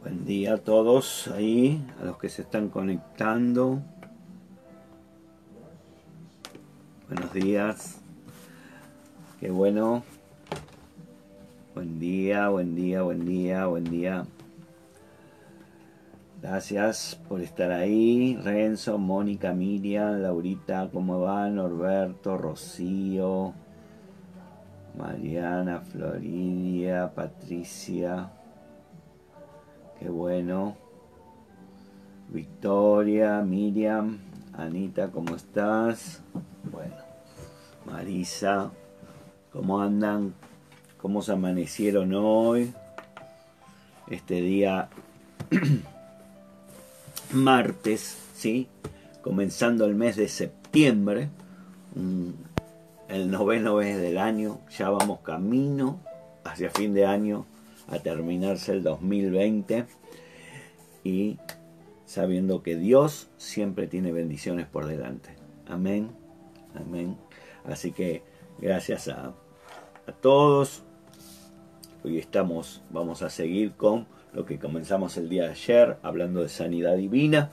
Buen día. A todos ahí, a los que se están conectando. Buenos días. Qué bueno. Buen día, buen día, buen día, buen día. Gracias por estar ahí. Renzo, Mónica, Miriam, Laurita, ¿cómo va? Norberto, Rocío, Mariana, Floridia, Patricia. Qué bueno. Victoria, Miriam, Anita, ¿cómo estás? Bueno, Marisa, ¿cómo andan? ¿Cómo se amanecieron hoy? Este día martes, ¿sí? Comenzando el mes de septiembre, el noveno mes del año, ya vamos camino hacia fin de año a terminarse el 2020 y sabiendo que Dios siempre tiene bendiciones por delante. Amén, amén. Así que gracias a, a todos. Hoy estamos, vamos a seguir con lo que comenzamos el día de ayer, hablando de sanidad divina.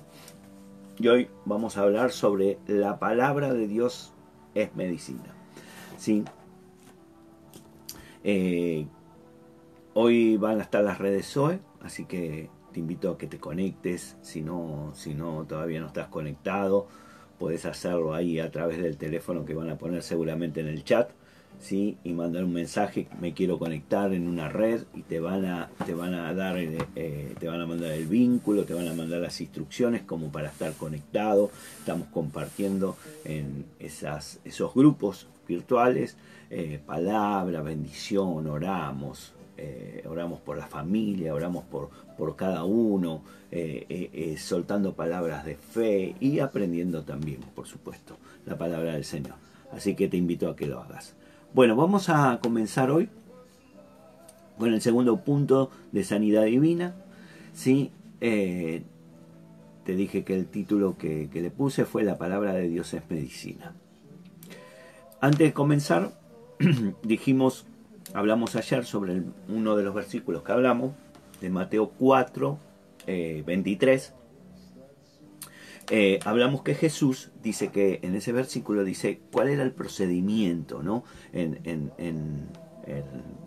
Y hoy vamos a hablar sobre la palabra de Dios es medicina. ¿Sí? Eh, hoy van a estar las redes Zoe, así que te invito a que te conectes. Si no, si no todavía no estás conectado, puedes hacerlo ahí a través del teléfono que van a poner seguramente en el chat. ¿sí? y mandar un mensaje, me quiero conectar en una red y te van a, te van a dar, eh, te van a mandar el vínculo, te van a mandar las instrucciones como para estar conectado. Estamos compartiendo en esas, esos grupos virtuales eh, palabra, bendición, oramos, eh, oramos por la familia, oramos por, por cada uno, soltando palabras de fe y aprendiendo también, por supuesto, la palabra del Señor. Así que te invito a que lo hagas. Bueno, vamos a comenzar hoy con el segundo punto de sanidad divina. ¿sí? Eh, te dije que el título que, le puse fue La palabra de Dios es medicina. Antes de comenzar, dijimos, hablamos ayer sobre uno de los versículos que hablamos, de Mateo 4, 23 eh, hablamos que Jesús dice que en ese versículo dice cuál era el procedimiento, ¿no? En,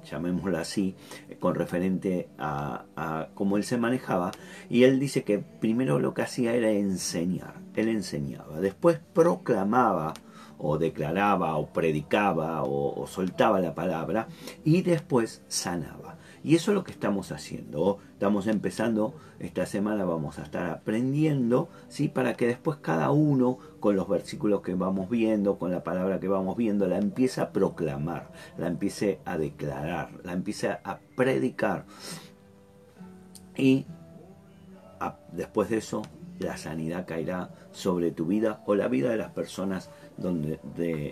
llamémoslo así, con referente a, cómo él se manejaba. Y él dice que primero lo que hacía era enseñar. Él enseñaba. Después proclamaba o declaraba o predicaba o soltaba la palabra y después sanaba. Y eso es lo que estamos haciendo. Estamos empezando, esta semana vamos a estar aprendiendo, ¿sí? Para que después cada uno, con los versículos que vamos viendo, con la palabra que vamos viendo, la empiece a proclamar, la empiece a declarar, la empiece a predicar. Y después de eso, la sanidad caerá sobre tu vida o la vida de las personas donde,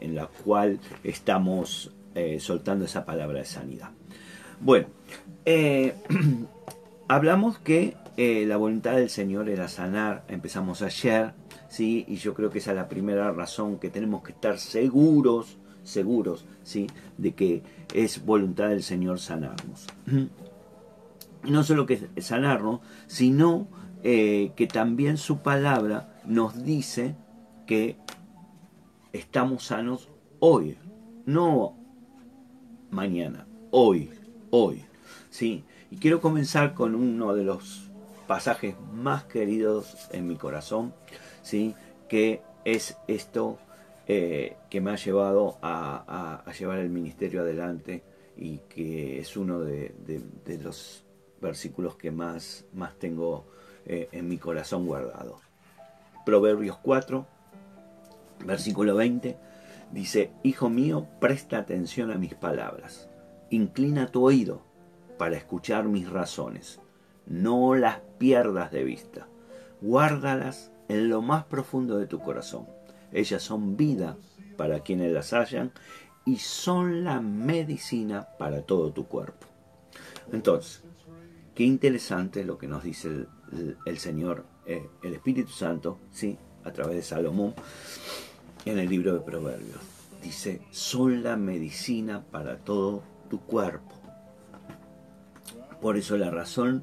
en la cual estamos eh, soltando esa palabra de sanidad. Bueno, eh, hablamos que eh, la voluntad del Señor era sanar, empezamos ayer, ¿sí? y yo creo que esa es la primera razón que tenemos que estar seguros, seguros, ¿sí? de que es voluntad del Señor sanarnos. No solo que sanarnos, sino que también su palabra nos dice que estamos sanos hoy, no mañana, hoy hoy. ¿sí? Y quiero comenzar con uno de los pasajes más queridos en mi corazón, ¿sí? que es esto eh, que me ha llevado a, llevar el ministerio adelante y que es uno de, los versículos que más, más tengo eh, en mi corazón guardado. Proverbios 4, versículo 20, dice, Hijo mío, presta atención a mis palabras Inclina tu oído para escuchar mis razones. No las pierdas de vista. Guárdalas en lo más profundo de tu corazón. Ellas son vida para quienes las hallan y son la medicina para todo tu cuerpo. Entonces, qué interesante lo que nos dice el, Señor, eh, el Espíritu Santo, ¿sí? A través de Salomón, en el libro de Proverbios. Dice, son la medicina para todo tu cuerpo. Por eso la razón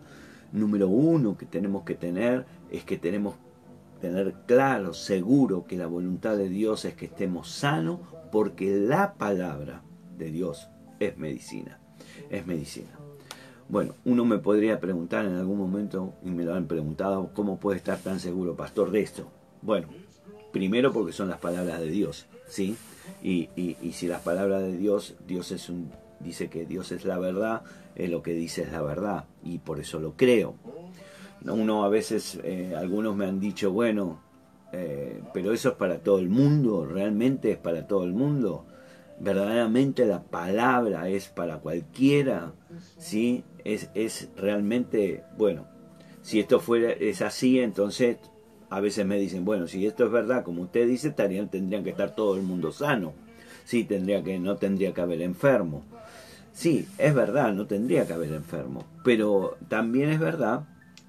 número uno que tenemos que tener es que tenemos que tener claro, seguro que la voluntad de Dios es que estemos sanos porque la palabra de Dios es medicina. Es medicina. Bueno, uno me podría preguntar en algún momento, y me lo han preguntado, ¿cómo puede estar tan seguro, pastor, de esto? Bueno, primero porque son las palabras de Dios, ¿sí? Y, y si las palabras de Dios, Dios es un, dice que Dios es la verdad, lo que dice es la verdad, y por eso lo creo. Uno a veces, eh, algunos me han dicho, bueno, eh, pero eso es para todo el mundo, realmente es para todo el mundo. Verdaderamente la palabra es para cualquiera, ¿sí? Es, es realmente, bueno, si esto fuera, es así, entonces a veces me dicen, bueno, si esto es verdad, como usted dice, tendrían que estar todo el mundo sano. Sí, tendría que, no tendría que haber enfermo. Sí, es verdad, no tendría que haber enfermo. Pero también es verdad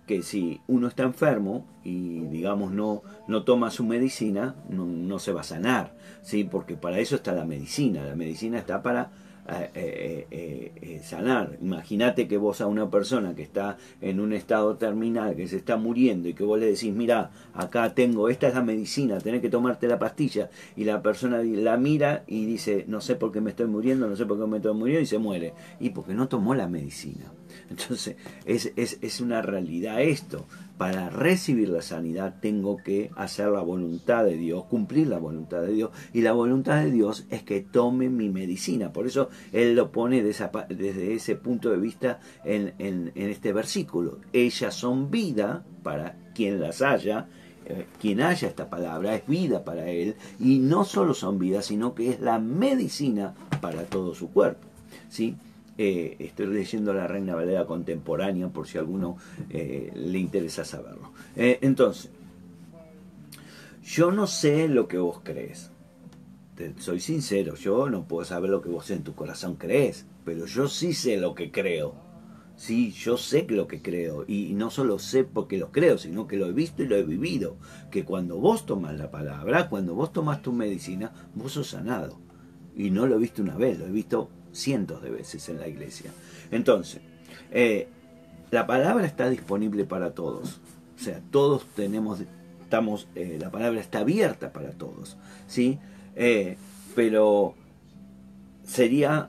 que si uno está enfermo y digamos no, no toma su medicina, no, se va a sanar, ¿sí? porque para eso está la medicina, la medicina está para eh, eh, eh, sanar. Imagínate que vos a una persona que está en un estado terminal, que se está muriendo y que vos le decís, mira, acá tengo, esta es la medicina, tenés que tomarte la pastilla, y la persona la mira y dice, no sé por qué me estoy muriendo, no sé por qué me estoy muriendo, y se muere, y porque no tomó la medicina. Entonces, es, es, es una realidad esto. Para recibir la sanidad tengo que hacer la voluntad de Dios, cumplir la voluntad de Dios. Y la voluntad de Dios es que tome mi medicina. Por eso Él lo pone desde ese punto de vista en, en, en este versículo. Ellas son vida para quien las haya, eh, quien haya esta palabra es vida para él y no solo son vida sino que es la medicina para todo su cuerpo ¿sí? Eh, estoy leyendo la Reina Valera contemporánea por si a alguno eh, le interesa saberlo. Eh, entonces, yo no sé lo que vos crees. soy sincero, yo no puedo saber lo que vos en tu corazón crees, pero yo sí sé lo que creo. Sí, yo sé lo que creo y no solo sé porque lo creo, sino que lo he visto y lo he vivido. Que cuando vos tomas la palabra, cuando vos tomas tu medicina, vos sos sanado. Y no lo he visto una vez, lo he visto cientos de veces en la iglesia. Entonces, eh, la palabra está disponible para todos. O sea, todos tenemos, estamos, eh, la palabra está abierta para todos. ¿sí? Eh, pero sería,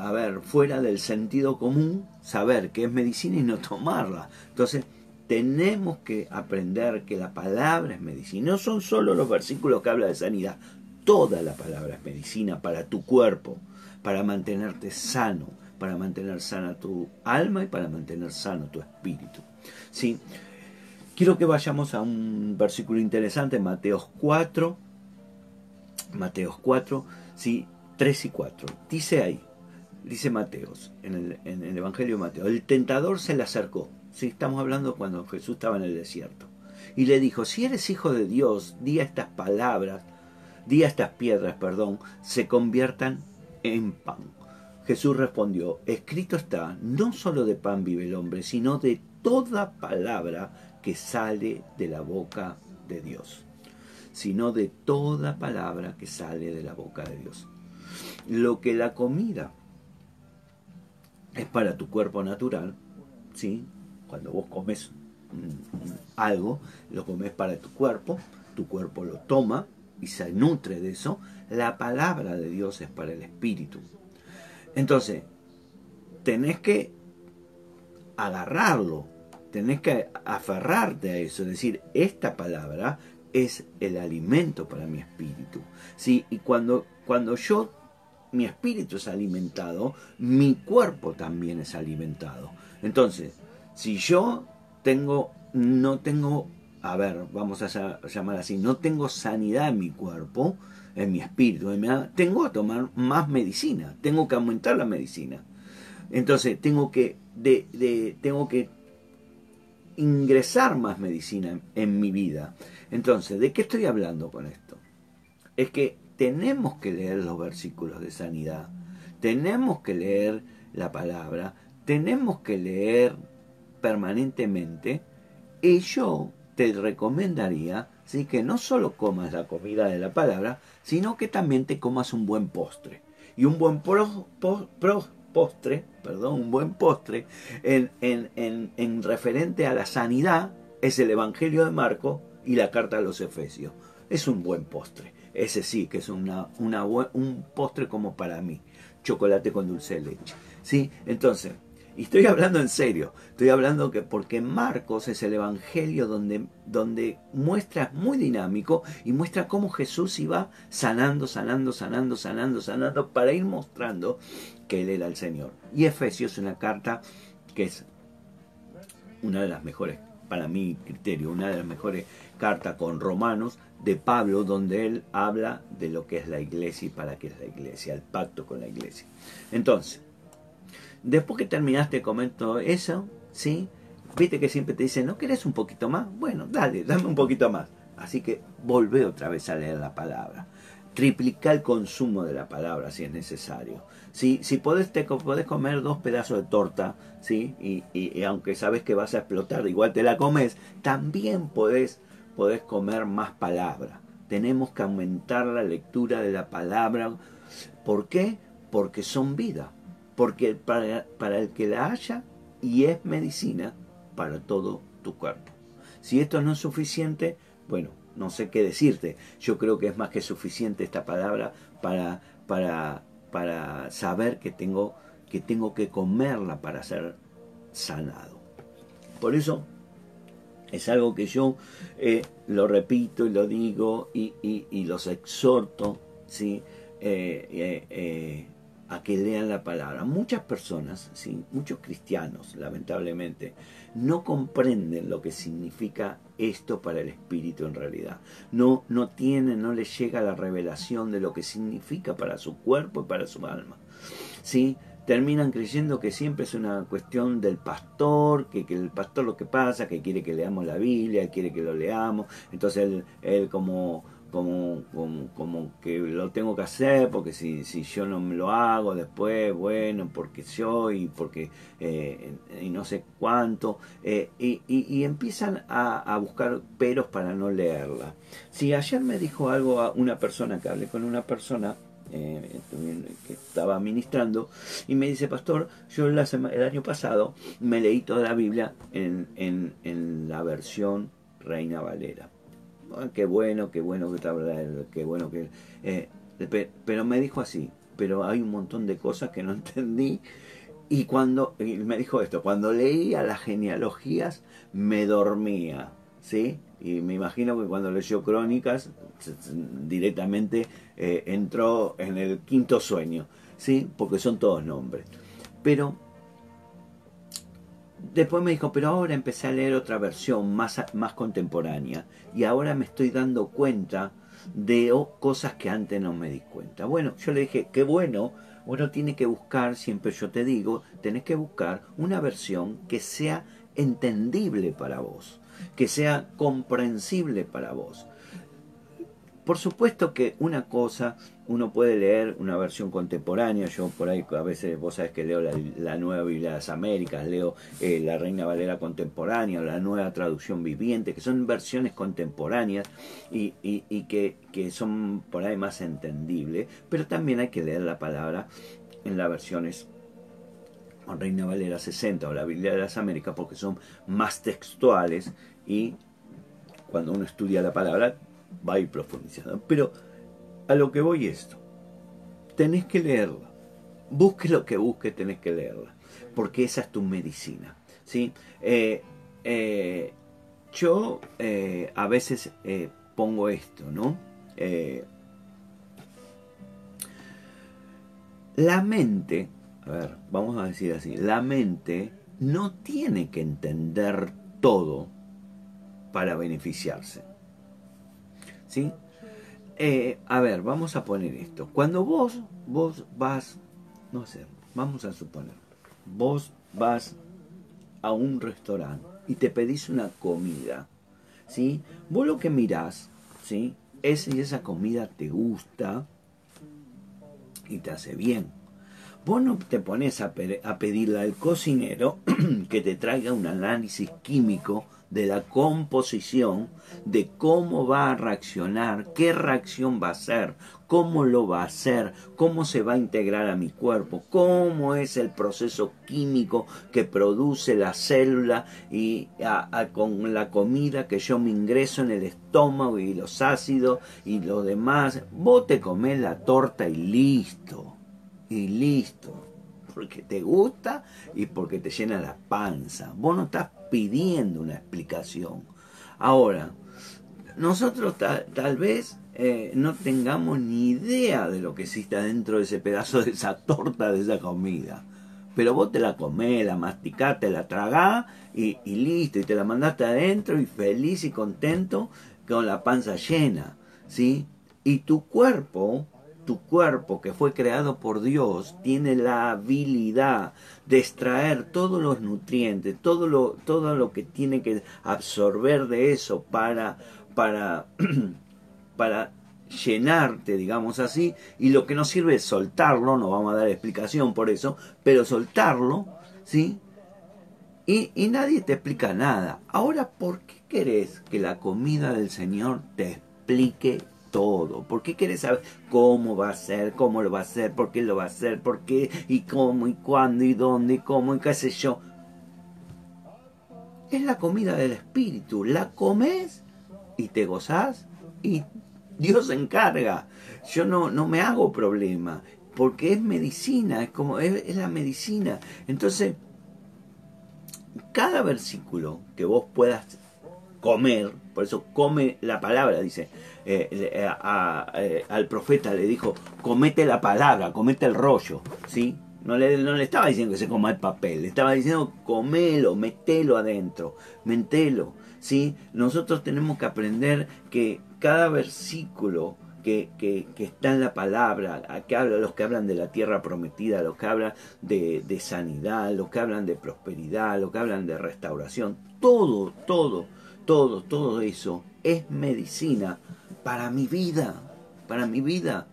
a ver, fuera del sentido común saber qué es medicina y no tomarla. Entonces, tenemos que aprender que la palabra es medicina. No son solo los versículos que habla de sanidad. Toda la palabra es medicina para tu cuerpo para mantenerte sano, para mantener sana tu alma y para mantener sano tu espíritu. ¿Sí? Quiero que vayamos a un versículo interesante, Mateos 4, Mateos 4, ¿sí? 3 y 4. Dice ahí, dice Mateos, en el, Evangelio de Mateo, el tentador se le acercó, ¿sí? estamos hablando cuando Jesús estaba en el desierto, y le dijo, si eres hijo de Dios, di a estas palabras, di a estas piedras, perdón, se conviertan en pan. Jesús respondió, escrito está, no solo de pan vive el hombre, sino de toda palabra que sale de la boca de Dios. Sino de toda palabra que sale de la boca de Dios. Lo que la comida es para tu cuerpo natural, ¿sí? Cuando vos comes algo, lo comes para tu cuerpo, tu cuerpo lo toma y se nutre de eso, la palabra de Dios es para el espíritu. Entonces, tenés que agarrarlo, tenés que aferrarte a eso, es decir, esta palabra es el alimento para mi espíritu. ¿sí? Y cuando, cuando yo, mi espíritu es alimentado, mi cuerpo también es alimentado. Entonces, si yo tengo, no tengo, a ver, vamos a llamar así, no tengo sanidad en mi cuerpo, en mi espíritu, tengo que tomar más medicina, tengo que aumentar la medicina. Entonces tengo que, de, tengo que ingresar más medicina en, mi vida. Entonces, ¿de qué estoy hablando con esto? Es que tenemos que leer los versículos de sanidad, tenemos que leer la palabra, tenemos que leer permanentemente y yo te recomendaría ¿sí? que no solo comas la comida de la palabra, sino que también te comas un buen postre. Y un buen postre, perdón, un buen postre, en, en, en, en referente a la sanidad, es el Evangelio de Marco y la carta a los Efesios. Es un buen postre. Ese sí que es una, una, un postre como para mí. Chocolate con dulce de leche. ¿Sí? Entonces, y estoy hablando en serio, estoy hablando que porque Marcos es el evangelio donde, donde muestra, muy dinámico, y muestra cómo Jesús iba sanando, sanando, sanando, sanando, sanando, para ir mostrando que Él era el Señor. Y Efesios es una carta que es una de las mejores, para mi criterio, una de las mejores cartas con Romanos de Pablo, donde él habla de lo que es la iglesia y para qué es la iglesia, el pacto con la iglesia. Entonces, Después que terminaste comento eso, ¿sí? Viste que siempre te dicen, ¿no querés un poquito más? Bueno, dale, dame un poquito más. Así que volvé otra vez a leer la palabra. Triplica el consumo de la palabra si es necesario. Si, si podés, te, podés comer dos pedazos de torta, ¿sí? Y, y, aunque sabes que vas a explotar, igual te la comes, también podés, podés comer más palabra. Tenemos que aumentar la lectura de la palabra. ¿Por qué? Porque son vida porque para, el que la haya y es medicina para todo tu cuerpo. Si esto no es suficiente, bueno, no sé qué decirte. Yo creo que es más que suficiente esta palabra para, para, para saber que tengo, que tengo que comerla para ser sanado. Por eso es algo que yo eh, lo repito y lo digo y, y, los exhorto, ¿sí? Eh, eh, a que lean la palabra. Muchas personas, ¿sí? muchos cristianos, lamentablemente, no comprenden lo que significa esto para el espíritu en realidad. No, no tienen, no les llega la revelación de lo que significa para su cuerpo y para su alma. ¿Sí? terminan creyendo que siempre es una cuestión del pastor, que, que, el pastor lo que pasa, que quiere que leamos la Biblia, quiere que lo leamos, entonces él, él como como, como, que lo tengo que hacer, porque si, si yo no me lo hago después, bueno, porque yo y porque eh, y no sé cuánto, eh, y, y, empiezan a, a, buscar peros para no leerla. Si ayer me dijo algo a una persona, que hablé con una persona, eh, que estaba ministrando y me dice, pastor, yo la el año pasado me leí toda la Biblia en, en, en la versión Reina Valera. Ah, qué bueno, qué bueno que te habla, qué bueno que... Eh, pero me dijo así, pero hay un montón de cosas que no entendí. Y cuando, me dijo esto, cuando leía las genealogías me dormía, ¿sí? Y me imagino que cuando leyó Crónicas directamente eh, entró en el quinto sueño, ¿sí? Porque son todos nombres. Pero Después me dijo, pero ahora empecé a leer otra versión más, más contemporánea y ahora me estoy dando cuenta de cosas que antes no me di cuenta. Bueno, yo le dije, qué bueno, uno tiene que buscar, siempre yo te digo, tenés que buscar una versión que sea entendible para vos, que sea comprensible para vos. Por supuesto que una cosa, uno puede leer una versión contemporánea, yo por ahí a veces vos sabés que leo la, nueva Biblia de las Américas, leo eh, la Reina Valera contemporánea, la nueva traducción viviente, que son versiones contemporáneas y, y, que, que son por ahí más entendibles, pero también hay que leer la palabra en las versiones Reina Valera 60 o la Biblia de las Américas porque son más textuales y cuando uno estudia la palabra va a ir profundizando. Pero a lo que voy esto, tenés que leerla. Busque lo que busque, tenés que leerla. Porque esa es tu medicina. ¿sí? Eh, eh, yo eh, a veces pongo esto, ¿no? la mente, a ver, vamos a decir así, la mente no tiene que entender todo para beneficiarse. ¿Sí? Eh, a ver, vamos a poner esto. Cuando vos, vos vas, no sé, vamos a suponer, vos vas a un restaurante y te pedís una comida, ¿sí? Vos lo que mirás, ¿sí? Es si esa comida te gusta y te hace bien. Vos no te pones a, a pedirle al cocinero que te traiga un análisis químico de la composición, de cómo va a reaccionar, qué reacción va a hacer, cómo lo va a hacer, cómo se va a integrar a mi cuerpo, cómo es el proceso químico que produce la célula y con la comida que yo me ingreso en el estómago y los ácidos y lo demás. Vos te comés la torta y listo, y listo porque te gusta y porque te llena la panza. Vos no estás pidiendo una explicación. Ahora, nosotros tal vez eh, no tengamos ni idea de lo que existe dentro de ese pedazo de esa torta, de esa comida. Pero vos te la comés, la masticás, te la tragás y, y listo, y te la mandaste adentro y feliz y contento con la panza llena, ¿sí? Y tu cuerpo, tu cuerpo que fue creado por Dios, tiene la habilidad de extraer todos los nutrientes, todo lo, todo lo que tiene que absorber de eso para, para para llenarte, digamos así, y lo que nos sirve es soltarlo, no vamos a dar explicación por eso, pero soltarlo, ¿sí? Y, y, nadie te explica nada. Ahora, ¿por qué querés que la comida del Señor te explique todo? ¿Por qué querés saber cómo va a ser, cómo lo va a hacer, por qué lo va a hacer, por qué, y cómo, y cuándo, y dónde, y cómo, y qué sé yo? Es la comida del Espíritu. La comes y te gozás y Dios se encarga. Yo no, no me hago problema, porque es medicina, es como es, la medicina. Entonces, cada versículo que vos puedas comer, por eso come la palabra, dice, eh, eh, eh, al profeta le dijo, comete la palabra, comete el rollo, ¿sí? No le, no le estaba diciendo que se coma el papel, le estaba diciendo comelo, metelo adentro, mentelo, ¿sí? Nosotros tenemos que aprender que cada versículo que, que, está en la palabra, que habla, los que hablan de la tierra prometida, los que hablan de, de sanidad, los que hablan de prosperidad, los que hablan de restauración, todo, todo, todo, todo eso es medicina para mi vida, para mi vida.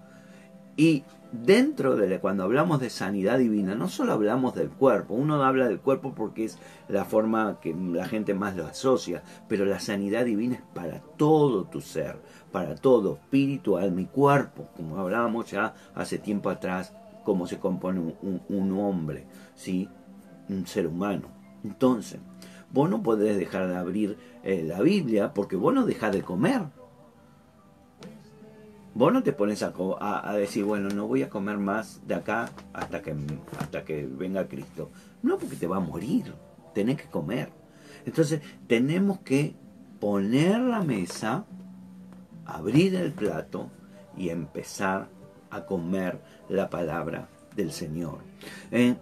Y dentro de cuando hablamos de sanidad divina, no solo hablamos del cuerpo, uno habla del cuerpo porque es la forma que la gente más lo asocia, pero la sanidad divina es para todo tu ser, para todo, espíritu, alma y cuerpo, como hablábamos ya hace tiempo atrás, cómo se compone un, hombre, ¿sí? un ser humano. Entonces, vos no podés dejar de abrir eh, la Biblia porque vos no dejás de comer. Vos no te pones a, decir, bueno, no voy a comer más de acá hasta que, hasta que venga Cristo. No, porque te va a morir. Tenés que comer. Entonces, tenemos que poner la mesa, abrir el plato y empezar a comer la palabra del Señor. ¿Eh?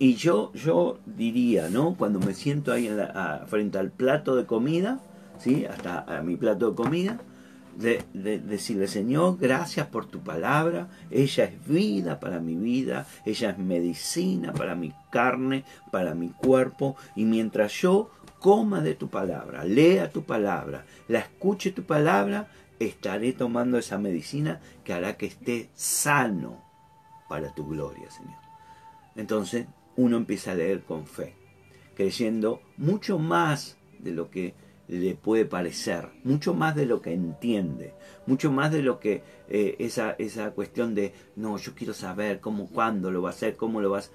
y yo, yo diría, ¿no? Cuando me siento ahí frente al plato de comida, ¿sí? Hasta a mi plato de comida, de, decirle, Señor, gracias por tu palabra, ella es vida para mi vida, ella es medicina para mi carne, para mi cuerpo, y mientras yo coma de tu palabra, lea tu palabra, la escuche tu palabra, estaré tomando esa medicina que hará que esté sano para tu gloria, Señor. Entonces uno empieza a leer con fe, creyendo mucho más de lo que le puede parecer, mucho más de lo que entiende, mucho más de lo que eh, esa, esa cuestión de, no, yo quiero saber cómo, cuándo lo va a hacer, cómo lo vas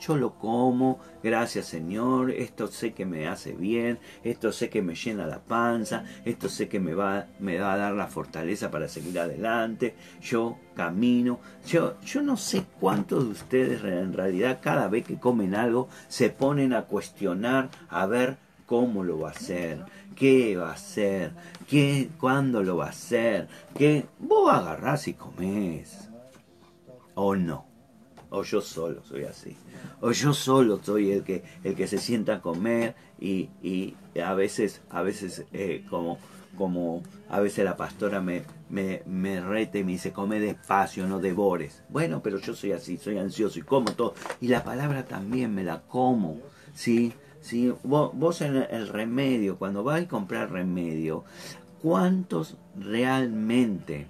yo lo como, gracias Señor, esto sé que me hace bien, esto sé que me llena la panza, esto sé que me va, me va a dar la fortaleza para seguir adelante, yo camino, yo, yo no sé cuántos de ustedes en realidad cada vez que comen algo se ponen a cuestionar, a ver cómo lo va a hacer, qué va a hacer, qué, cuándo lo va a hacer, qué vos agarrás y comés. O no. O yo solo soy así. O yo solo soy el que, el que se sienta a comer y, y a veces, a veces eh, como, como a veces la pastora me, me, me rete y me dice, come despacio, no devores. Bueno, pero yo soy así, soy ansioso y como todo. Y la palabra también me la como, ¿sí? Si vos, en el remedio, cuando vas a comprar remedio, ¿cuántos realmente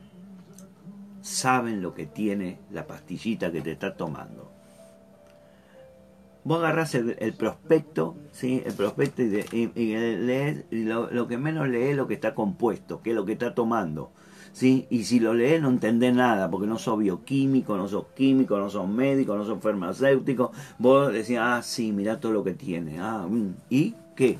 saben lo que tiene la pastillita que te está tomando? vos agarrás el, prospecto, ¿sí? El prospecto y, lees, y lo, que menos lees es lo que está compuesto, que es lo que está tomando. ¿Sí? Y si lo lees no entendés nada, porque no sos bioquímico, no sos químico, no sos médico, no sos farmacéutico. Vos decís, ah, sí, mira todo lo que tiene. Ah, mm, ¿y qué?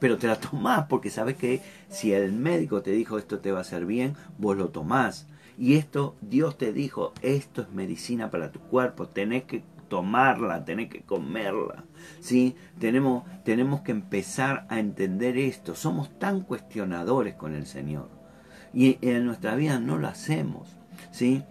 Pero te la tomás porque sabes que si el médico te dijo esto te va a hacer bien, vos lo tomás. Y esto, Dios te dijo, esto es medicina para tu cuerpo, tenés que tomarla, tenés que comerla. ¿sí? Tenemos, tenemos que empezar a entender esto. Somos tan cuestionadores con el Señor. Y en nuestra vida no lo hacemos. ¿sí?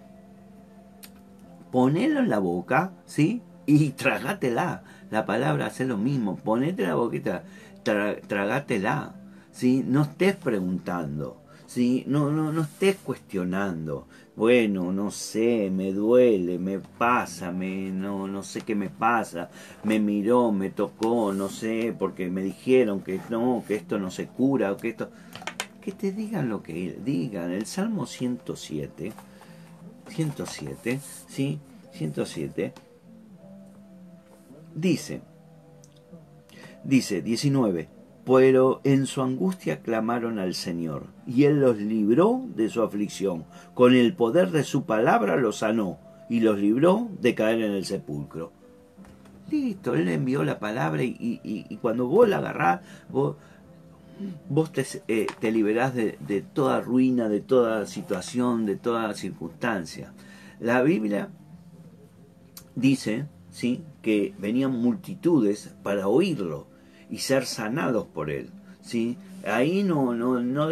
Ponelo en la boca ¿sí? y tragátela. La palabra hace lo mismo. Ponete la boquita, tragátela. ¿sí? No estés preguntando. ¿sí? No, no, no estés cuestionando. Bueno, no sé, me duele, me pasa, me, no, no sé qué me pasa, me miró, me tocó, no sé, porque me dijeron que no, que esto no se cura, o que esto... Que te digan lo que digan. El Salmo 107, 107, ¿sí? 107, dice, dice, 19, pero en su angustia clamaron al Señor, y Él los libró de su aflicción. Con el poder de su palabra los sanó, y los libró de caer en el sepulcro. Listo, Él envió la palabra y, cuando vos la agarrás, vos, vos te, eh, liberás de, de, toda ruina, de toda situación, de toda circunstancia. La Biblia dice, ¿sí?, que venían multitudes para oírlo y ser sanados por él. ¿sí? Ahí no, no, no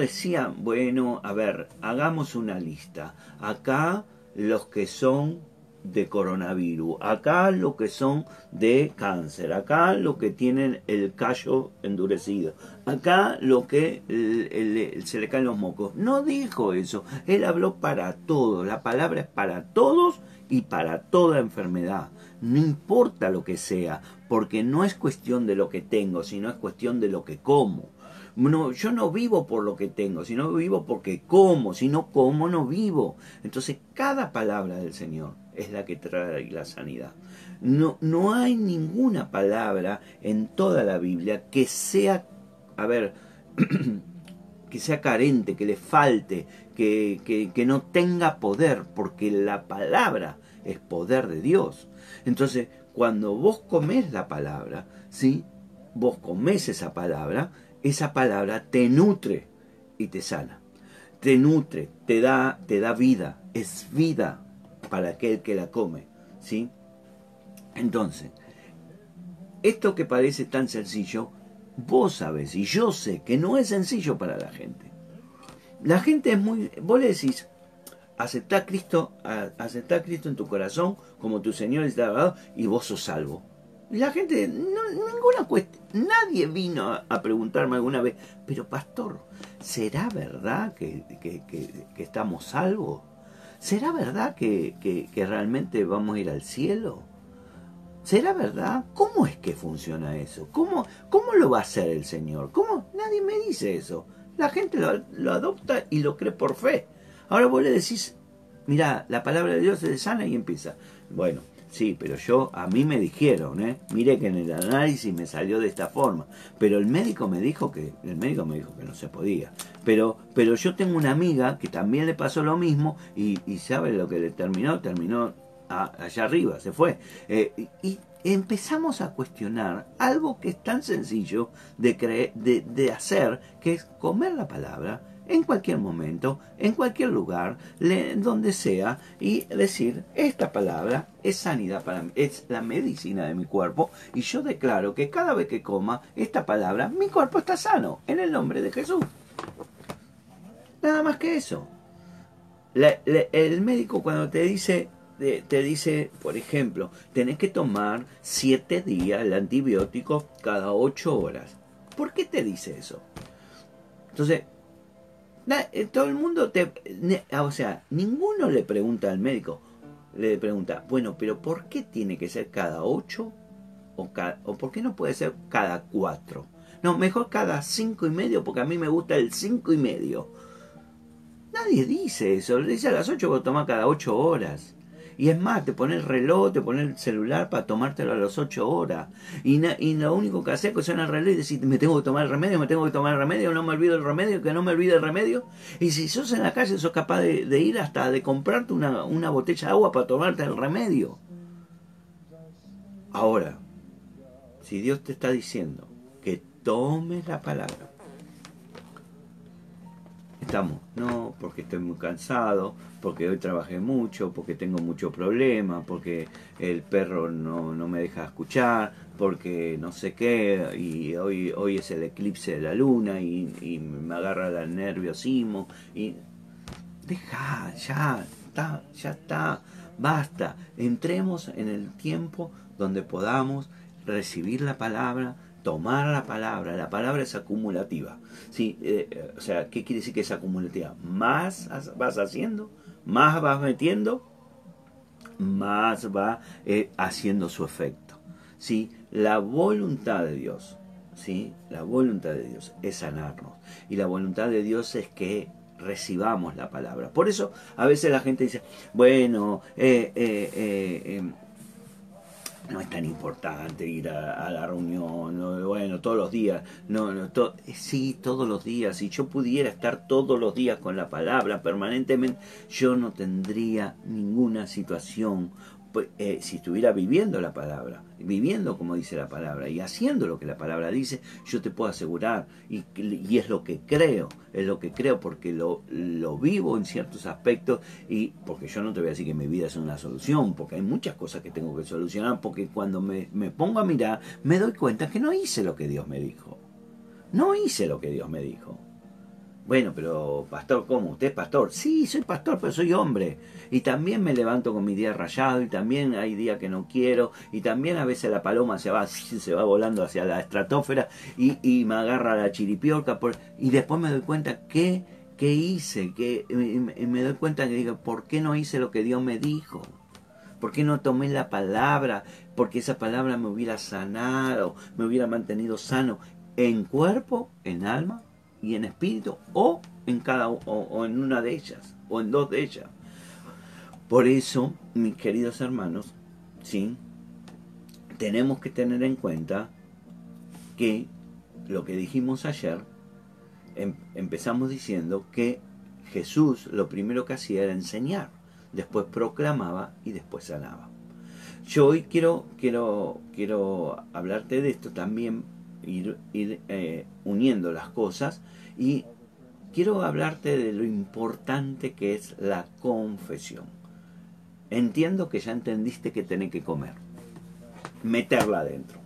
bueno, a ver, hagamos una lista. Acá los que son de coronavirus, acá los que son de cáncer, acá los que tienen el callo endurecido, acá lo que se le caen los mocos. No dijo eso, él habló para todos, la palabra es para todos y para toda enfermedad no importa lo que sea, porque no es cuestión de lo que tengo, sino es cuestión de lo que como. No, yo no vivo por lo que tengo, sino vivo porque como, si no como no vivo. Entonces cada palabra del Señor es la que trae la sanidad. No, no hay ninguna palabra en toda la Biblia que sea, a ver, que sea carente, que le falte, que, que, no tenga poder, porque la palabra es poder de Dios. Entonces, cuando vos comés la palabra, ¿sí? Vos comés esa palabra, esa palabra te nutre y te sana. Te nutre, te da, te da vida, es vida para aquel que la come, ¿sí? Entonces, esto que parece tan sencillo, vos sabés y yo sé que no es sencillo para la gente. La gente es muy, vos le decís, aceptar a Cristo, Cristo en tu corazón como tu Señor y Salvador y vos sos salvo. La gente, ninguna cuestión, nadie vino a, preguntarme alguna vez, pero pastor, ¿será verdad que, estamos salvos? ¿Será verdad que, realmente vamos a ir al cielo? ¿Será verdad? ¿Cómo es que funciona eso? ¿Cómo, cómo lo va a hacer el Señor? ¿Cómo? Nadie me dice eso. La gente lo, lo adopta y lo cree por fe. Ahora vos le decís, mira, la palabra de Dios es sana y empieza. Bueno, sí, pero yo, a mí me dijeron, ¿eh? Mire que en el análisis me salió de esta forma. Pero el médico me dijo que, el médico me dijo que no se podía. Pero, pero yo tengo una amiga que también le pasó lo mismo y, y sabe lo que le terminó, terminó allá arriba, se fue. Eh, y empezamos a cuestionar algo que es tan sencillo de, de, de hacer, que es comer la palabra en cualquier momento, en cualquier lugar, donde sea, y decir, esta palabra es sanidad para mí, es la medicina de mi cuerpo, y yo declaro que cada vez que coma esta palabra, mi cuerpo está sano, en el nombre de Jesús. Nada más que eso. el médico cuando te dice, te dice, por ejemplo, tenés que tomar siete días el antibiótico cada ocho horas. ¿Por qué te dice eso? Entonces, todo el mundo te... Ah, o sea, ninguno le pregunta al médico, le pregunta, bueno, pero ¿por qué tiene que ser cada ocho? O, o por qué no puede ser cada cuatro? No, mejor cada cinco y medio, porque a mí me gusta el cinco y medio. Nadie dice eso, le dice a las ocho que toma cada ocho horas. Y es más, te pones el reloj, te pones el celular para tomártelo a las 8 horas. Y, y lo único que haces es que suena el reloj y decir, me tengo que tomar el remedio, me tengo que tomar el remedio, no me olvido el remedio, que no me olvide el remedio. Y si sos en la calle, sos capaz de, ir hasta de comprarte una, una botella de agua para tomarte el remedio. Ahora, si Dios te está diciendo que tomes la palabra, estamos, no, porque estoy muy cansado, porque hoy trabajé mucho, porque tengo muchos problemas, porque el perro no, me deja escuchar, porque no sé qué, y hoy, hoy es el eclipse de la luna y, me agarra el nerviosismo, y deja, ya está, ya está, basta, entremos en el tiempo donde podamos recibir la palabra, tomar la palabra, la palabra es acumulativa. ¿sí? Eh, o sea, ¿qué quiere decir que es acumulativa? Más vas haciendo, más vas metiendo, más va eh, haciendo su efecto. ¿sí? La voluntad de Dios, ¿sí? la voluntad de Dios es sanarnos. Y la voluntad de Dios es que recibamos la palabra. Por eso a veces la gente dice, bueno, eh, eh no es tan importante ir a, la reunión, bueno, todos los días, no, no sí, todos los días, si yo pudiera estar todos los días con la palabra permanentemente, yo no tendría ninguna situación eh, si estuviera viviendo la palabra, viviendo como dice la palabra y haciendo lo que la palabra dice, yo te puedo asegurar, y, y es lo que creo, es lo que creo porque lo, lo, vivo en ciertos aspectos y porque yo no te voy a decir que mi vida es una solución, porque hay muchas cosas que tengo que solucionar, porque cuando me, me pongo a mirar me doy cuenta que no hice lo que Dios me dijo, no hice lo que Dios me dijo. Bueno, pero pastor, ¿cómo? ¿Usted es pastor? Sí, soy pastor, pero soy hombre. Y también me levanto con mi día rayado y también hay días que no quiero y también a veces la paloma se va, se va volando hacia la estratosfera y, y me agarra la chiripiorca por, y después me doy cuenta que, que hice, que me, me doy cuenta que digo, ¿por qué no hice lo que Dios me dijo? ¿Por qué no tomé la palabra? Porque esa palabra me hubiera sanado, me hubiera mantenido sano en cuerpo, en alma y en espíritu o en cada o, en una de ellas o en dos de ellas. Por eso, mis queridos hermanos, sí, tenemos que tener en cuenta que lo que dijimos ayer, em, empezamos diciendo que Jesús lo primero que hacía era enseñar, después proclamaba y después sanaba. Yo hoy quiero, quiero, quiero hablarte de esto también ir, eh, uniendo las cosas y quiero hablarte de lo importante que es la confesión. Entiendo que ya entendiste que tenés que comer, meterla adentro.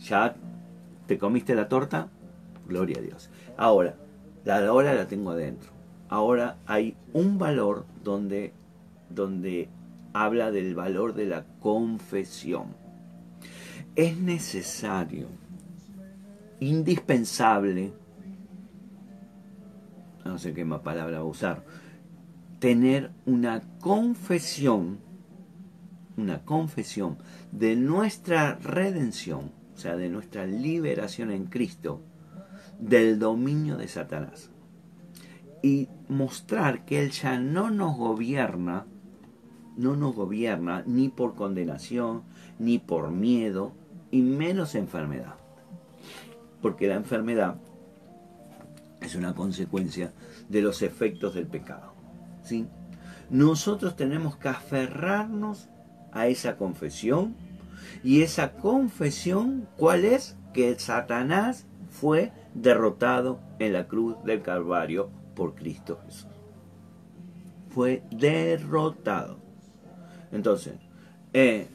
Ya te comiste la torta, gloria a Dios. Ahora, la hora la tengo adentro. Ahora hay un valor donde, donde habla del valor de la confesión. Es necesario indispensable, no sé qué más palabra usar, tener una confesión, una confesión de nuestra redención, o sea, de nuestra liberación en Cristo, del dominio de Satanás. Y mostrar que Él ya no nos gobierna, no nos gobierna ni por condenación, ni por miedo, y menos enfermedad porque la enfermedad es una consecuencia de los efectos del pecado. ¿sí? Nosotros tenemos que aferrarnos a esa confesión y esa confesión, ¿cuál es? Que Satanás fue derrotado en la cruz del Calvario por Cristo Jesús. Fue derrotado. Entonces, eh,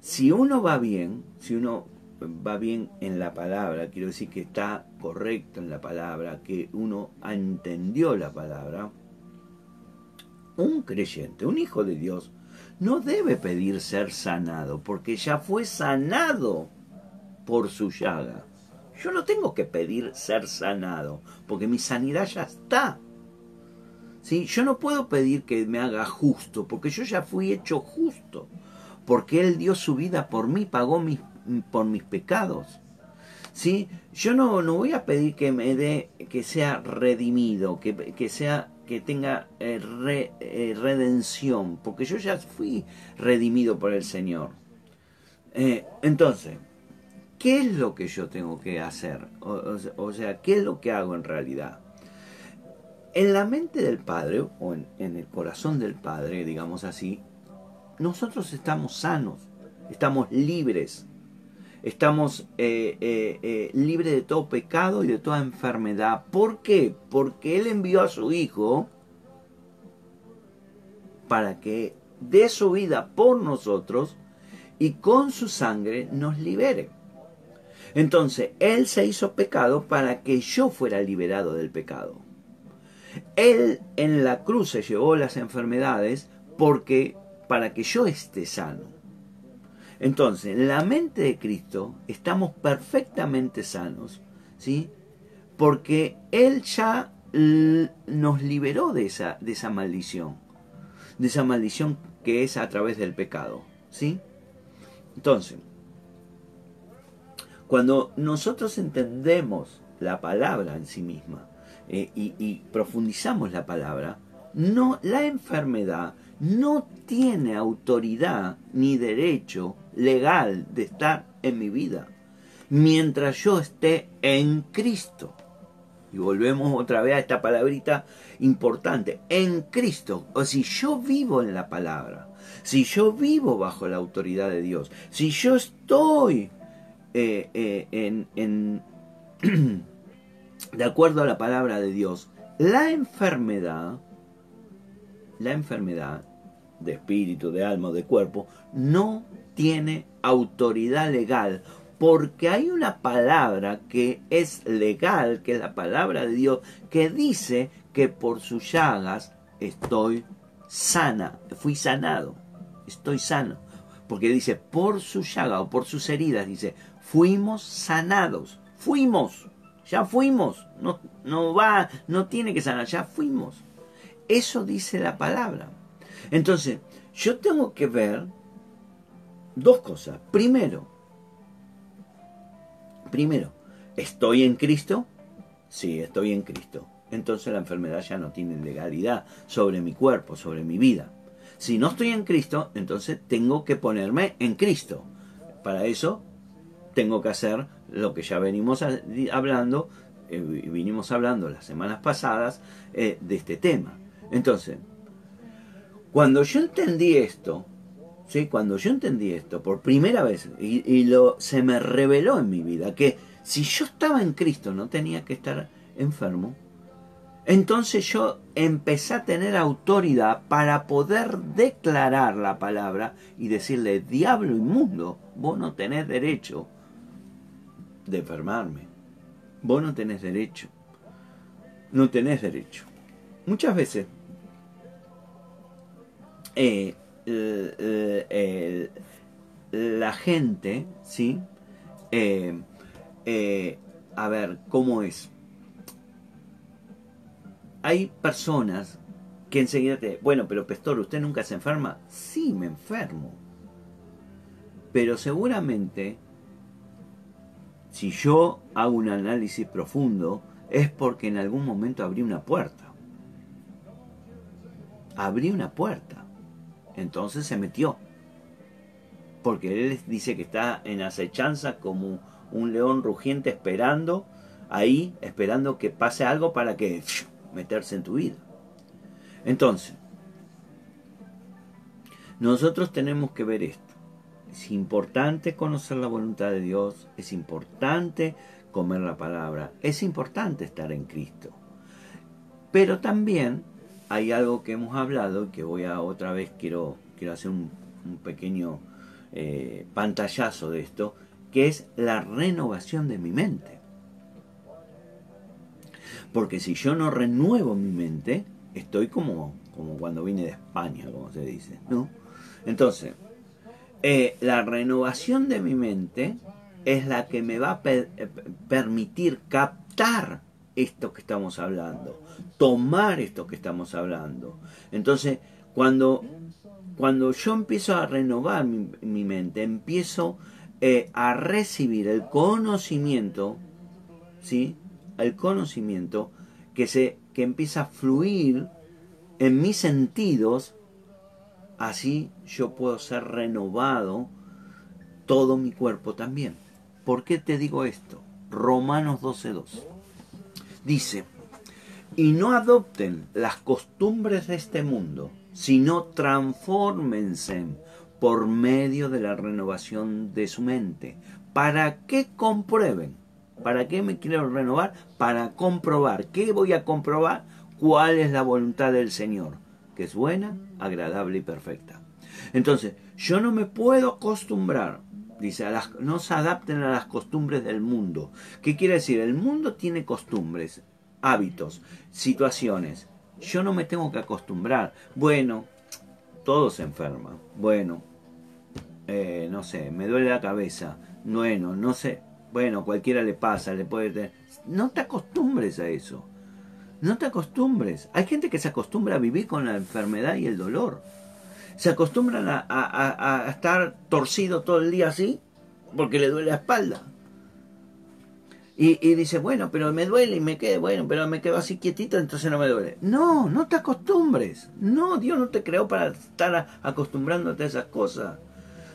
si uno va bien, si uno va bien en la palabra, quiero decir que está correcto en la palabra, que uno entendió la palabra, un creyente, un hijo de Dios, no debe pedir ser sanado, porque ya fue sanado por su llaga. Yo no tengo que pedir ser sanado, porque mi sanidad ya está. ¿Sí? Yo no puedo pedir que me haga justo, porque yo ya fui hecho justo, porque Él dio su vida por mí, pagó mis por mis pecados. ¿Sí? Yo no, no voy a pedir que me dé, que sea redimido, que, que sea que tenga eh, eh, redención, porque yo ya fui redimido por el Señor. Eh, entonces, ¿qué es lo que yo tengo que hacer? O, sea, ¿qué es lo que hago en realidad? En la mente del Padre, o en, en el corazón del Padre, digamos así, nosotros estamos sanos, estamos libres estamos eh, eh, eh, libres de todo pecado y de toda enfermedad. ¿Por qué? Porque Él envió a su Hijo para que dé su vida por nosotros y con su sangre nos libere. Entonces, Él se hizo pecado para que yo fuera liberado del pecado. Él en la cruz se llevó las enfermedades porque para que yo esté sano. Entonces, en la mente de Cristo estamos perfectamente sanos, ¿sí? Porque Él ya nos liberó de esa, de esa maldición, de esa maldición que es a través del pecado, ¿sí? Entonces, cuando nosotros entendemos la palabra en sí misma eh, y, y profundizamos la palabra, no la enfermedad no tiene autoridad ni derecho legal de estar en mi vida mientras yo esté en Cristo. Y volvemos otra vez a esta palabrita importante, en Cristo. O si yo vivo en la palabra, si yo vivo bajo la autoridad de Dios, si yo estoy eh, eh, en, de acuerdo a la palabra de Dios, la enfermedad, la enfermedad de espíritu, de alma o de cuerpo, no tiene autoridad legal, porque hay una palabra que es legal, que es la palabra de Dios, que dice que por sus llagas estoy sana, fui sanado, estoy sano. Porque dice, por su llaga o por sus heridas, dice, fuimos sanados, fuimos, ya fuimos, no, no va, no tiene que sanar, ya fuimos. Eso dice la palabra. Entonces, yo tengo que ver dos cosas. Primero, primero, ¿estoy en Cristo? Sí, estoy en Cristo. Entonces la enfermedad ya no tiene legalidad sobre mi cuerpo, sobre mi vida. Si no estoy en Cristo, entonces tengo que ponerme en Cristo. Para eso tengo que hacer lo que ya venimos hablando, eh, vinimos hablando las semanas pasadas eh, de este tema. Entonces, cuando yo entendí esto, ¿sí? Cuando yo entendí esto por primera vez y, lo, se me reveló en mi vida que si yo estaba en Cristo no tenía que estar enfermo, entonces yo empecé a tener autoridad para poder declarar la palabra y decirle, diablo inmundo, vos no tenés derecho de enfermarme. Vos no tenés derecho. No tenés derecho. Muchas veces eh, la gente, ¿sí? Eh, eh, a ver, ¿cómo es? Hay personas que enseguida te... Bueno, pero Pastor, ¿usted nunca se enferma? Sí, me enfermo. Pero seguramente, si yo hago un análisis profundo, es porque en algún momento abrí una puerta. Abrí una puerta. Entonces se metió. Porque él dice que está en acechanza como un león rugiente esperando ahí, esperando que pase algo para que meterse en tu vida. Entonces, nosotros tenemos que ver esto. Es importante conocer la voluntad de Dios, es importante comer la palabra, es importante estar en Cristo. Pero también hay algo que hemos hablado que voy a otra vez quiero, quiero hacer un, pequeño eh, pantallazo de esto, que es la renovación de mi mente. Porque si yo no renuevo mi mente, estoy como, como cuando vine de España, como se dice, ¿no? Entonces, eh, la renovación de mi mente es la que me va a eh, permitir captar esto que estamos hablando, tomar esto que estamos hablando. Entonces, cuando, cuando yo empiezo a renovar mi, mente, empiezo eh, a recibir el conocimiento, ¿sí? El conocimiento que se que empieza a fluir en mis sentidos, así yo puedo ser renovado todo mi cuerpo también. ¿Por qué te digo esto? Romanos 12.2. Dice, y no adopten las costumbres de este mundo, sino transfórmense por medio de la renovación de su mente, para que comprueben. ¿Para qué me quiero renovar? Para comprobar. ¿Qué voy a comprobar? ¿Cuál es la voluntad del Señor? Que es buena, agradable y perfecta. Entonces, yo no me puedo acostumbrar Dice, no se adapten a las costumbres del mundo. ¿Qué quiere decir? El mundo tiene costumbres, hábitos, situaciones. Yo no me tengo que acostumbrar. Bueno, todo se enferma. Bueno, eh, no sé, me duele la cabeza. Bueno, no sé. Bueno, cualquiera le pasa, le puede tener. No te acostumbres a eso. No te acostumbres. Hay gente que se acostumbra a vivir con la enfermedad y el dolor se acostumbran a, estar torcido todo el día así porque le duele la espalda. Y, dice, bueno, pero me duele y me quedo, bueno, pero me quedo así quietito, entonces no me duele. No, no te acostumbres. No, Dios no te creó para estar acostumbrándote a esas cosas.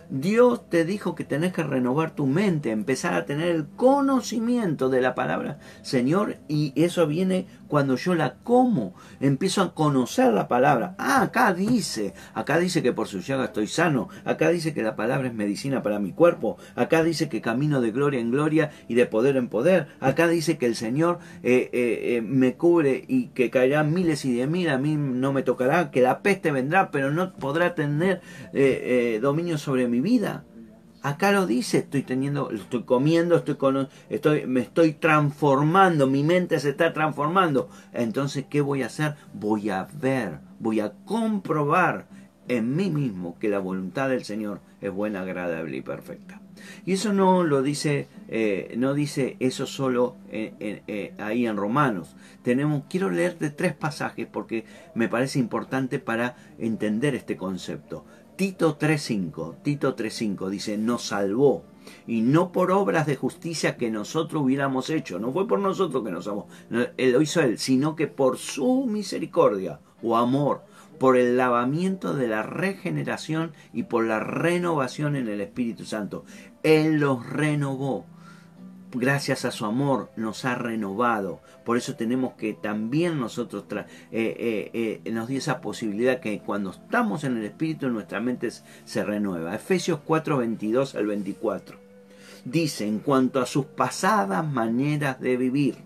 Dios te dijo que tenés que renovar tu mente, empezar a tener el conocimiento de la palabra Señor y eso viene cuando yo la como, empiezo a conocer la palabra. Ah, acá dice, acá dice que por su llaga estoy sano, acá dice que la palabra es medicina para mi cuerpo, acá dice que camino de gloria en gloria y de poder en poder, acá dice que el Señor eh, eh, eh, me cubre y que caerán miles y de mil, a mí no me tocará, que la peste vendrá, pero no podrá tener dominio sobre mi vida. Acá lo dice, estoy teniendo, estoy comiendo, estoy, me estoy transformando, mi mente se está transformando. Entonces, ¿qué voy a hacer? Voy a ver, voy a comprobar en mí mismo que la voluntad del Señor es buena, agradable y perfecta. Y eso no lo dice, eh, no dice eso solo eh, ahí en Romanos. Tenemos, quiero leerte tres pasajes porque me parece importante para entender este concepto. Tito 3.5, Tito 3.5 dice, nos salvó, y no por obras de justicia que nosotros hubiéramos hecho, no fue por nosotros que nos salvó, lo hizo él, sino que por su misericordia o amor, por el lavamiento de la regeneración y por la renovación en el Espíritu Santo. Él los renovó gracias a su amor nos ha renovado. Por eso tenemos que también nosotros eh, eh, eh, nos dio esa posibilidad que cuando estamos en el Espíritu nuestra mente se renueva. Efesios 4, 22 al 24. Dice, en cuanto a sus pasadas maneras de vivir,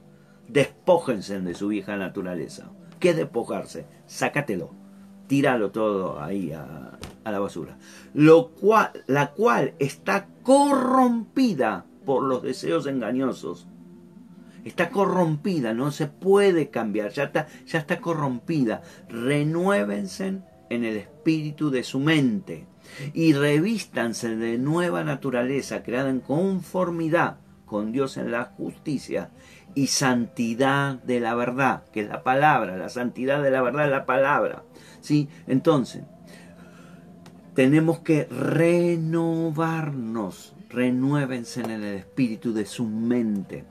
despójense de su vieja naturaleza. ¿Qué es despojarse? Sácatelo, tíralo todo ahí a, a la basura. Lo cual, la cual está corrompida por los deseos engañosos. Está corrompida, no se puede cambiar, ya está, ya está corrompida. Renuévense en el espíritu de su mente y revístanse de nueva naturaleza creada en conformidad con Dios en la justicia y santidad de la verdad, que es la palabra, la santidad de la verdad es la palabra. ¿sí? Entonces, tenemos que renovarnos renuévense en el espíritu de su mente.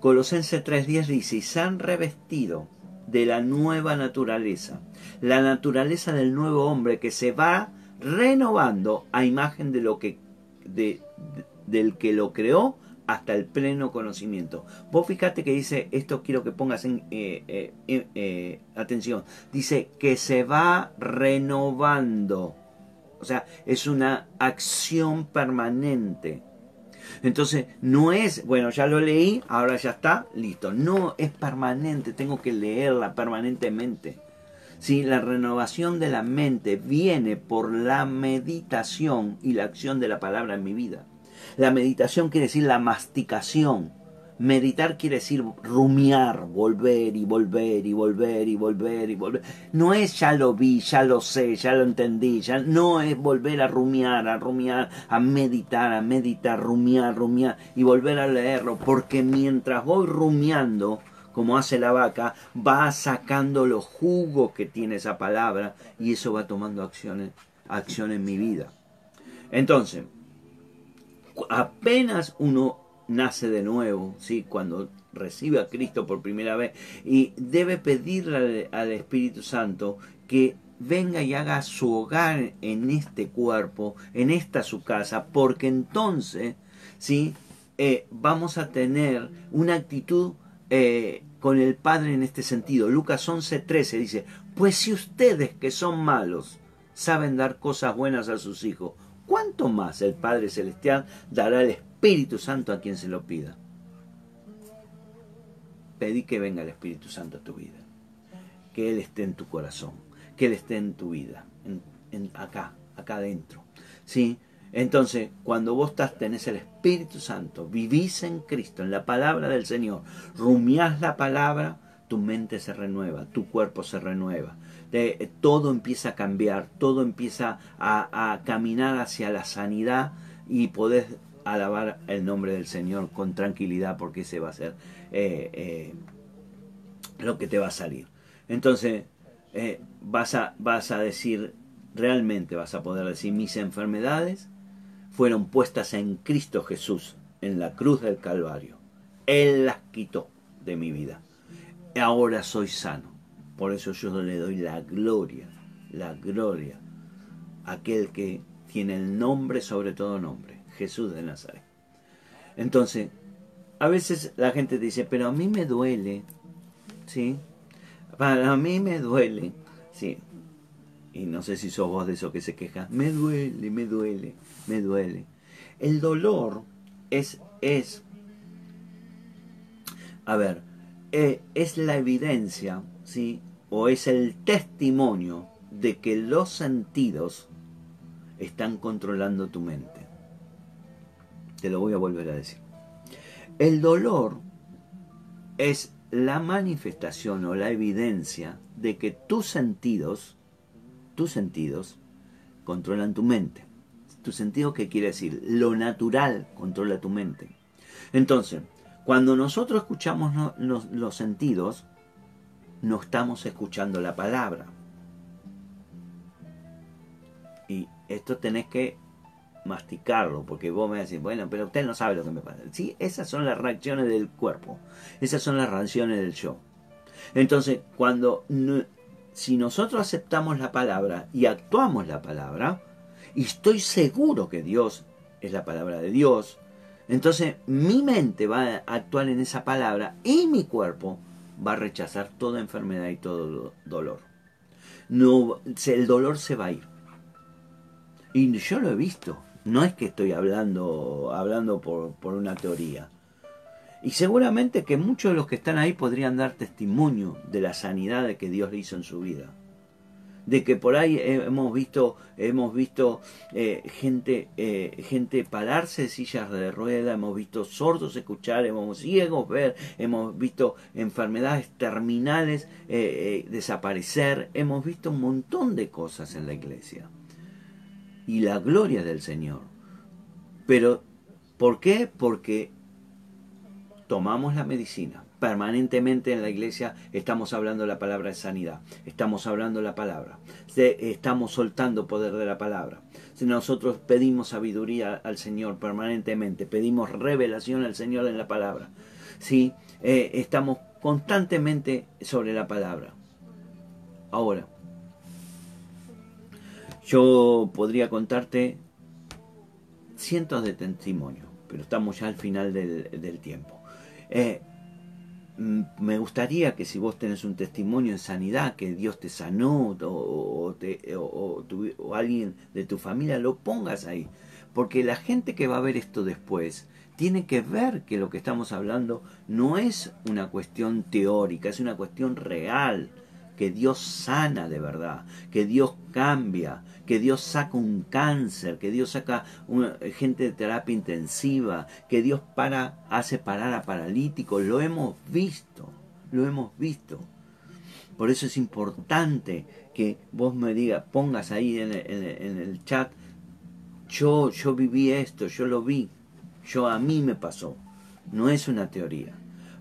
Colosenses 3.10 dice, y se han revestido de la nueva naturaleza, la naturaleza del nuevo hombre que se va renovando a imagen de lo que de, del que lo creó hasta el pleno conocimiento. Vos fíjate que dice, esto quiero que pongas en eh, eh, eh, atención, dice que se va renovando o sea, es una acción permanente. Entonces, no es, bueno, ya lo leí, ahora ya está, listo. No, es permanente, tengo que leerla permanentemente. Si la renovación de la mente viene por la meditación y la acción de la palabra en mi vida. La meditación quiere decir la masticación, Meditar quiere decir rumiar, volver y volver y volver y volver y volver. No es ya lo vi, ya lo sé, ya lo entendí, ya no es volver a rumiar, a rumiar, a meditar, a meditar, rumiar, rumiar y volver a leerlo, porque mientras voy rumiando, como hace la vaca, va sacando los jugos que tiene esa palabra y eso va tomando acciones, acción en mi vida. Entonces, apenas uno nace de nuevo, ¿sí? cuando recibe a Cristo por primera vez y debe pedirle al, Espíritu Santo que venga y haga su hogar en este cuerpo, en esta su casa, porque entonces, ¿sí? Eh, vamos a tener una actitud eh, con el Padre en este sentido. Lucas 11:13 dice, pues si ustedes que son malos saben dar cosas buenas a sus hijos, ¿cuánto más el Padre Celestial dará el Espíritu Santo a quien se lo pida? Pedí que venga el Espíritu Santo a tu vida, que Él esté en tu corazón, que Él esté en tu vida, en, acá, acá adentro. ¿Sí? Entonces, cuando vos estás, tenés el Espíritu Santo, vivís en Cristo, en la palabra del Señor, rumiás la palabra, tu mente se renueva, tu cuerpo se renueva. todo empieza a cambiar, todo empieza a, caminar hacia la sanidad y podés alabar el nombre del Señor con tranquilidad porque ese va a ser eh, eh, lo que te va a salir. Entonces, eh, vas, a, vas a decir, realmente vas a poder decir, mis enfermedades fueron puestas en Cristo Jesús, en la cruz del Calvario. Él las quitó de mi vida. Ahora soy sano. Por eso yo le doy la gloria, la gloria, a aquel que tiene el nombre sobre todo nombre, Jesús de Nazaret. Entonces, a veces la gente te dice, pero a mí me duele, ¿sí? Para mí me duele, ¿sí? y no sé si sos vos de esos que se queja, me duele, me duele, me duele. El dolor es, es, a ver, eh, es la evidencia, ¿sí? O es el testimonio de que los sentidos están controlando tu mente. Te lo voy a volver a decir. El dolor es la manifestación o la evidencia de que tus sentidos tus sentidos controlan tu mente. ¿Tu sentido qué quiere decir? Lo natural controla tu mente. Entonces, cuando nosotros escuchamos los, sentidos, no estamos escuchando la palabra. Y esto tenés que masticarlo, porque vos me decís, bueno, pero usted no sabe lo que me pasa. Sí, esas son las reacciones del cuerpo, esas son las reacciones del yo. Entonces, cuando si nosotros aceptamos la palabra y actuamos la palabra, y estoy seguro que Dios es la palabra de Dios, entonces mi mente va a actuar en esa palabra y mi cuerpo va a rechazar toda enfermedad y todo dolor. No, el dolor se va a ir. Y yo lo he visto. No es que estoy hablando, hablando por, por una teoría. Y seguramente que muchos de los que están ahí podrían dar testimonio de la sanidad que Dios hizo en su vida. De que por ahí hemos visto, hemos visto eh, gente, eh, gente pararse de sillas de rueda, hemos visto sordos escuchar, hemos ciegos ver, hemos visto enfermedades terminales eh, desaparecer, hemos visto un montón de cosas en la iglesia. Y la gloria del Señor. Pero, ¿por qué? Porque tomamos la medicina. Permanentemente en la iglesia estamos hablando la palabra de sanidad, estamos hablando la palabra, estamos soltando poder de la palabra. Nosotros pedimos sabiduría al Señor permanentemente, pedimos revelación al Señor en la palabra, ¿sí? Eh, estamos constantemente sobre la palabra. Ahora, yo podría contarte cientos de testimonios, pero estamos ya al final del tiempo. Eh, me gustaría que si vos tenés un testimonio en sanidad, que Dios te sanó o, o, alguien de tu familia, lo pongas ahí. Porque la gente que va a ver esto después tiene que ver que lo que estamos hablando no es una cuestión teórica, es una cuestión real que Dios sana de verdad, que Dios cambia, que Dios saca un cáncer, que Dios saca una, gente de terapia intensiva, que Dios para, hace parar a paralíticos. Lo hemos visto, lo hemos visto. Por eso es importante que vos me digas, pongas ahí en el, chat, yo, yo viví esto, yo lo vi, yo a mí me pasó. No es una teoría.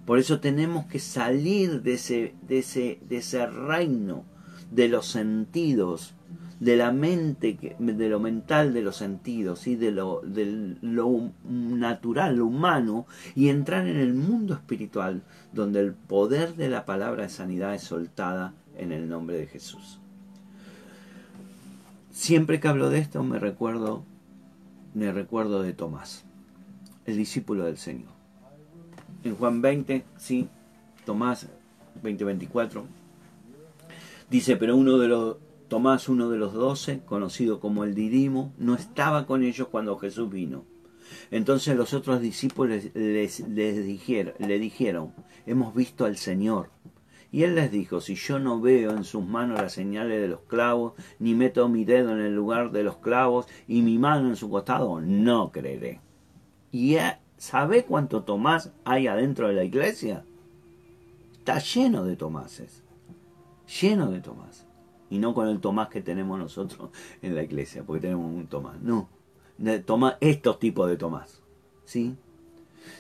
Por eso tenemos que salir de ese, de ese, de ese reino de los sentidos, de la mente, de lo mental, de los sentidos, ¿sí? de, lo, de lo natural, lo humano, y entrar en el mundo espiritual, donde el poder de la palabra de sanidad es soltada en el nombre de Jesús. Siempre que hablo de esto me recuerdo, me recuerdo de Tomás, el discípulo del Señor. En Juan 20, sí, Tomás 2024, dice, pero uno de los, Tomás, uno de los doce, conocido como el Didimo, no estaba con ellos cuando Jesús vino. Entonces los otros discípulos les, le dijeron, hemos visto al Señor. Y él les dijo, si yo no veo en sus manos las señales de los clavos, ni meto mi dedo en el lugar de los clavos y mi mano en su costado, no creeré. ¿Y sabe cuánto Tomás hay adentro de la iglesia? Está lleno de Tomases, lleno de Tomás y no con el Tomás que tenemos nosotros en la iglesia, porque tenemos un Tomás, no, Tomás, estos tipos de Tomás, ¿sí?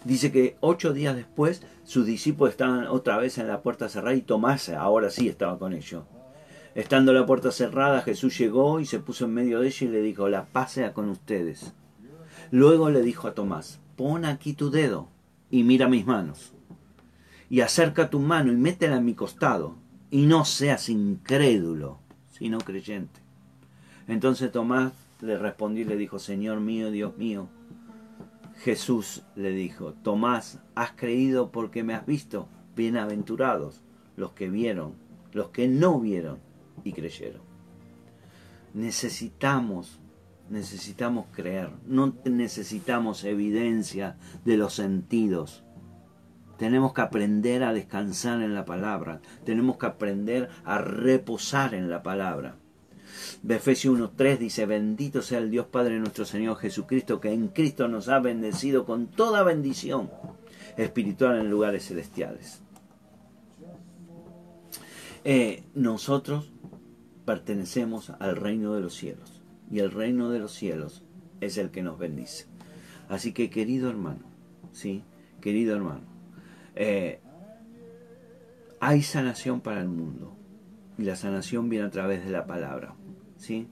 Dice que ocho días después sus discípulos estaban otra vez en la puerta cerrada y Tomás ahora sí estaba con ellos. Estando la puerta cerrada, Jesús llegó y se puso en medio de ellos y le dijo, la paz sea con ustedes. Luego le dijo a Tomás, pon aquí tu dedo y mira mis manos. Y acerca tu mano y métela en mi costado y no seas incrédulo, sino creyente. Entonces Tomás le respondió y le dijo, Señor mío, Dios mío. Jesús le dijo, Tomás, has creído porque me has visto. Bienaventurados los que vieron, los que no vieron y creyeron. Necesitamos, necesitamos creer, no necesitamos evidencia de los sentidos tenemos que aprender a descansar en la palabra. Tenemos que aprender a reposar en la palabra. Efesios 1.3 dice, bendito sea el Dios Padre nuestro Señor Jesucristo, que en Cristo nos ha bendecido con toda bendición espiritual en lugares celestiales. Eh, nosotros pertenecemos al reino de los cielos y el reino de los cielos es el que nos bendice. Así que querido hermano, sí, querido hermano, eh, hay sanación para el mundo y la sanación viene a través de la palabra. ¿sí?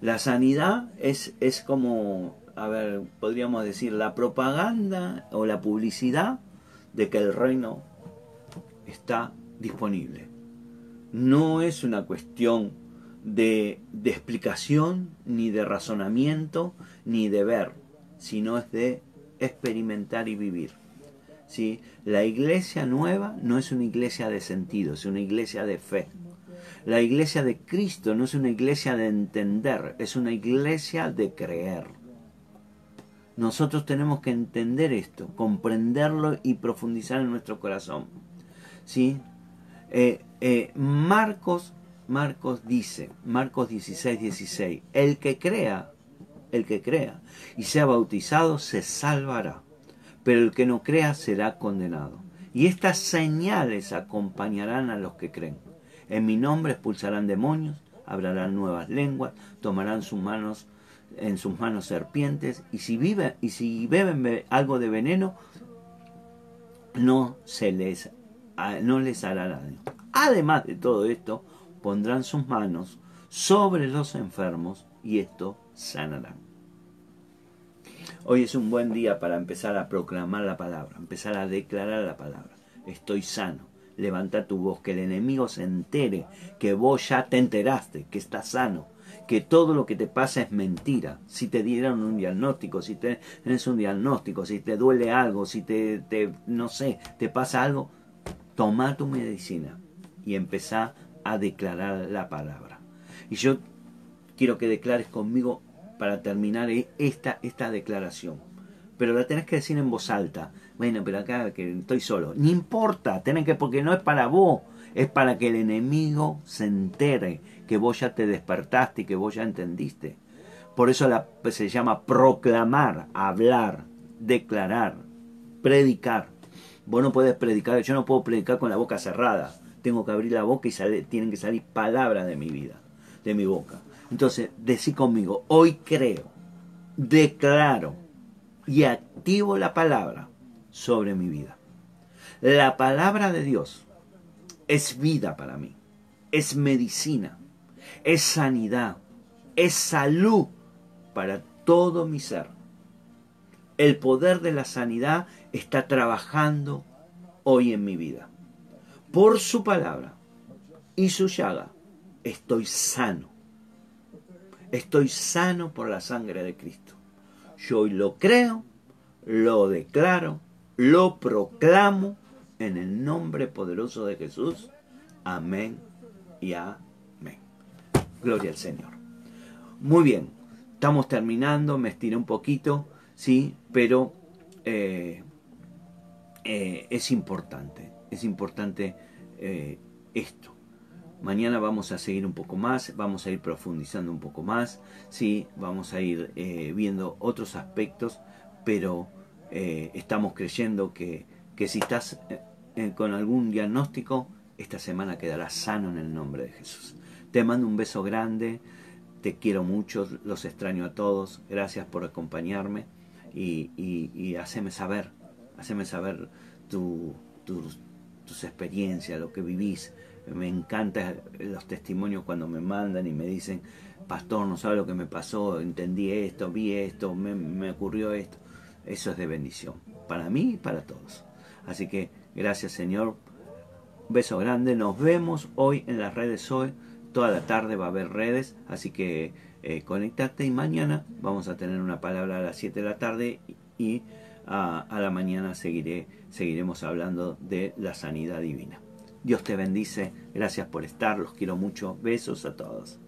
La sanidad es, es como, a ver, podríamos decir, la propaganda o la publicidad de que el reino está disponible. No es una cuestión de, de explicación, ni de razonamiento, ni de ver, sino es de experimentar y vivir. ¿sí? La iglesia nueva no es una iglesia de sentido, es una iglesia de fe. La iglesia de Cristo no es una iglesia de entender, es una iglesia de creer. Nosotros tenemos que entender esto, comprenderlo y profundizar en nuestro corazón. ¿Sí? Eh, eh, Marcos, Marcos dice, Marcos 16, 16, el que crea, el que crea y sea bautizado se salvará pero el que no crea será condenado. Y estas señales acompañarán a los que creen. En mi nombre expulsarán demonios, hablarán nuevas lenguas, tomarán sus manos en sus manos serpientes, y si viven, y si beben algo de veneno, no se les no les hará daño. Además de todo esto, pondrán sus manos sobre los enfermos y esto sanarán. Hoy es un buen día para empezar a proclamar la palabra, empezar a declarar la palabra. Estoy sano. Levanta tu voz, que el enemigo se entere que vos ya te enteraste, que estás sano, que todo lo que te pasa es mentira. Si te dieron un diagnóstico, si tienes un diagnóstico, si te duele algo, si te, te no sé, te pasa algo, toma tu medicina y empezá a declarar la palabra. Y yo quiero que declares conmigo para terminar e-, esta, esta declaración. Pero la tenés que decir en voz alta. Bueno, pero acá que estoy solo. No importa, tenés que, porque no es para vos, es para que el enemigo se entere que vos ya te despertaste y que vos ya entendiste. Por eso se llama proclamar, hablar, declarar, predicar. Vos no puedes predicar, yo no puedo predicar con la boca cerrada. Tengo que abrir la boca y tienen que salir palabras de mi vida, de mi boca. Entonces, decí conmigo, hoy creo, declaro y activo la palabra sobre mi vida. La palabra de Dios es vida para mí, es medicina, es sanidad, es salud para todo mi ser. El poder de la sanidad está trabajando hoy en mi vida. Por su palabra y su llaga estoy sano. Estoy sano por la sangre de Cristo. Yo hoy lo creo, lo declaro, lo proclamo en el nombre poderoso de Jesús. Amén y amén. Gloria al Señor. Muy bien, estamos terminando, me estiré un poquito, sí, pero eh, eh, es importante, es importante eh, esto. Mañana vamos a seguir un poco más, vamos a ir profundizando un poco más, sí, vamos a ir viendo otros aspectos, pero estamos creyendo que, que si estás con algún diagnóstico, esta semana quedarás sano en el nombre de Jesús. Te mando un beso grande, te quiero mucho, los extraño a todos, gracias por acompañarme y, y, haceme saber, haceme saber tus experiencias, lo que vivís. Me encantan los testimonios cuando me mandan y me dicen, pastor, no sabe lo que me pasó, entendí esto, vi esto, me, ocurrió esto. Eso es de bendición, para mí y para todos. Así que gracias Señor beso grande. Nos vemos hoy en las redes hoy. Toda la tarde va a haber redes, así que eh, conectate y mañana vamos a tener una palabra a las 7 de la tarde y a, a la mañana seguiré, seguiremos hablando de la sanidad divina. Dios te bendice, gracias por estar, los quiero mucho, besos a todos.